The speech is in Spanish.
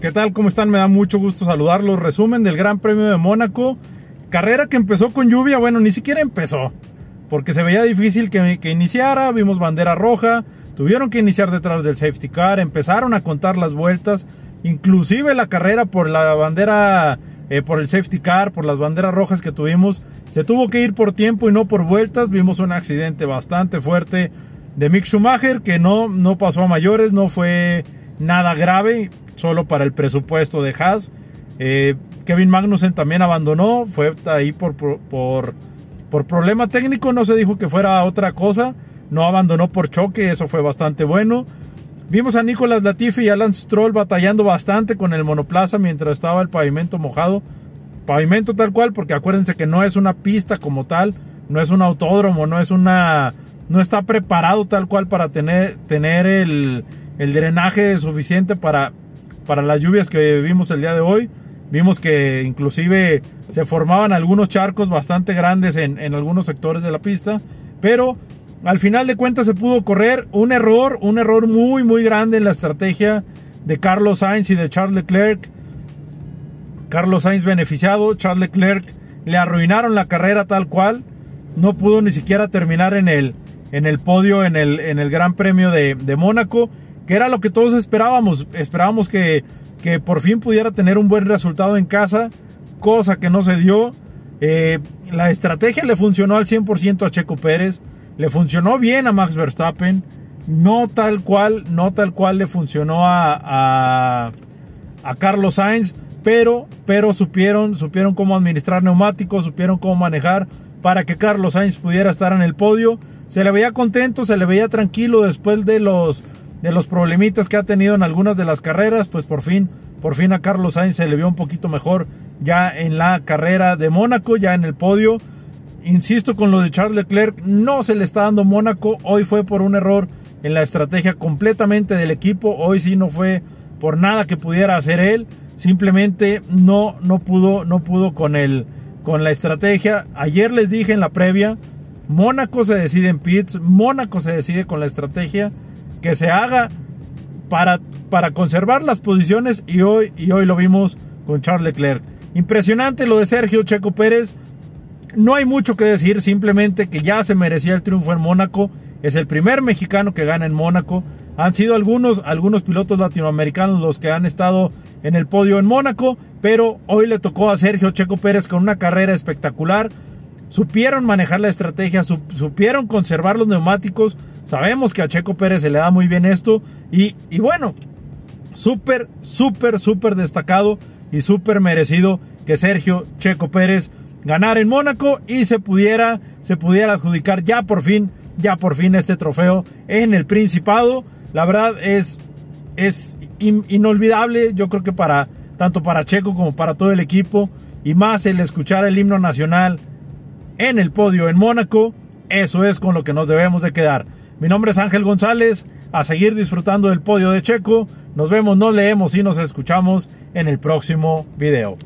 ¿Qué tal? ¿Cómo están? Me da mucho gusto saludarlos. Resumen del Gran Premio de Mónaco. Carrera que empezó con lluvia. Bueno, ni siquiera empezó. Porque se veía difícil que, iniciara. Vimos bandera roja. Tuvieron que iniciar detrás del safety car. Empezaron a contar las vueltas. Inclusive la carrera por la bandera, eh, por el safety car, por las banderas rojas que tuvimos. Se tuvo que ir por tiempo y no por vueltas. Vimos un accidente bastante fuerte de Mick Schumacher que no, no pasó a mayores. No fue nada grave solo para el presupuesto de Haas. Eh, Kevin Magnussen también abandonó, fue ahí por, por, por, problema técnico, no se dijo que fuera otra cosa, no abandonó por choque, eso fue bastante bueno. Vimos a Nicolas Latifi y Alan Stroll batallando bastante con el monoplaza mientras estaba el pavimento mojado. Pavimento tal cual, porque acuérdense que no es una pista como tal, no es un autódromo, no es una. no está preparado tal cual para tener, tener el, el drenaje suficiente para para las lluvias que vimos el día de hoy. Vimos que inclusive se formaban algunos charcos bastante grandes en, algunos sectores de la pista, pero al final de cuentas se pudo correr un error, un error muy muy grande en la estrategia de Carlos Sainz y de Charles Leclerc. Carlos Sainz beneficiado, Charles Leclerc le arruinaron la carrera tal cual, no pudo ni siquiera terminar en el, en el podio en el, en el Gran Premio de, de Mónaco que era lo que todos esperábamos. Esperábamos que, que por fin pudiera tener un buen resultado en casa, cosa que no se dio. Eh, la estrategia le funcionó al 100% a Checo Pérez, le funcionó bien a Max Verstappen, no tal cual, no tal cual le funcionó a, a, Carlos Sainz, pero, pero supieron, supieron cómo administrar neumáticos, supieron cómo manejar para que Carlos Sainz pudiera estar en el podio. Se le veía contento, se le veía tranquilo después de los de los problemitas que ha tenido en algunas de las carreras, pues por fin, por fin a Carlos Sainz se le vio un poquito mejor ya en la carrera de Mónaco, ya en el podio. Insisto con lo de Charles Leclerc, no se le está dando Mónaco, hoy fue por un error en la estrategia completamente del equipo, hoy sí no fue por nada que pudiera hacer él, simplemente no no pudo no pudo con el con la estrategia. Ayer les dije en la previa, Mónaco se decide en pits, Mónaco se decide con la estrategia que se haga para, para conservar las posiciones y hoy, y hoy lo vimos con Charles Leclerc. Impresionante lo de Sergio Checo Pérez. No hay mucho que decir, simplemente que ya se merecía el triunfo en Mónaco. Es el primer mexicano que gana en Mónaco. Han sido algunos, algunos pilotos latinoamericanos los que han estado en el podio en Mónaco, pero hoy le tocó a Sergio Checo Pérez con una carrera espectacular. Supieron manejar la estrategia, supieron conservar los neumáticos, Sabemos que a Checo Pérez se le da muy bien esto. Y, y bueno, súper, súper, súper destacado y súper merecido que Sergio Checo Pérez ganara en Mónaco y se pudiera, se pudiera adjudicar ya por fin, ya por fin este trofeo en el Principado. La verdad es, es inolvidable, yo creo que para tanto para Checo como para todo el equipo y más el escuchar el himno nacional en el podio en Mónaco, eso es con lo que nos debemos de quedar. Mi nombre es Ángel González. A seguir disfrutando del podio de Checo. Nos vemos, nos leemos y nos escuchamos en el próximo video.